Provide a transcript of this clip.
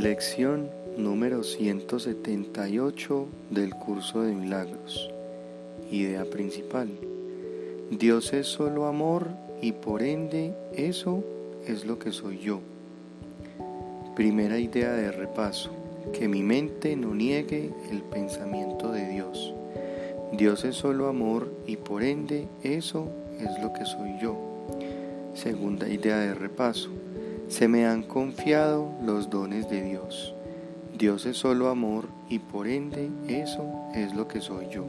Lección número 178 del curso de milagros. Idea principal. Dios es solo amor y por ende eso es lo que soy yo. Primera idea de repaso. Que mi mente no niegue el pensamiento de Dios. Dios es solo amor y por ende eso es lo que soy yo. Segunda idea de repaso. Se me han confiado los dones de Dios. Dios es solo amor y por ende eso es lo que soy yo.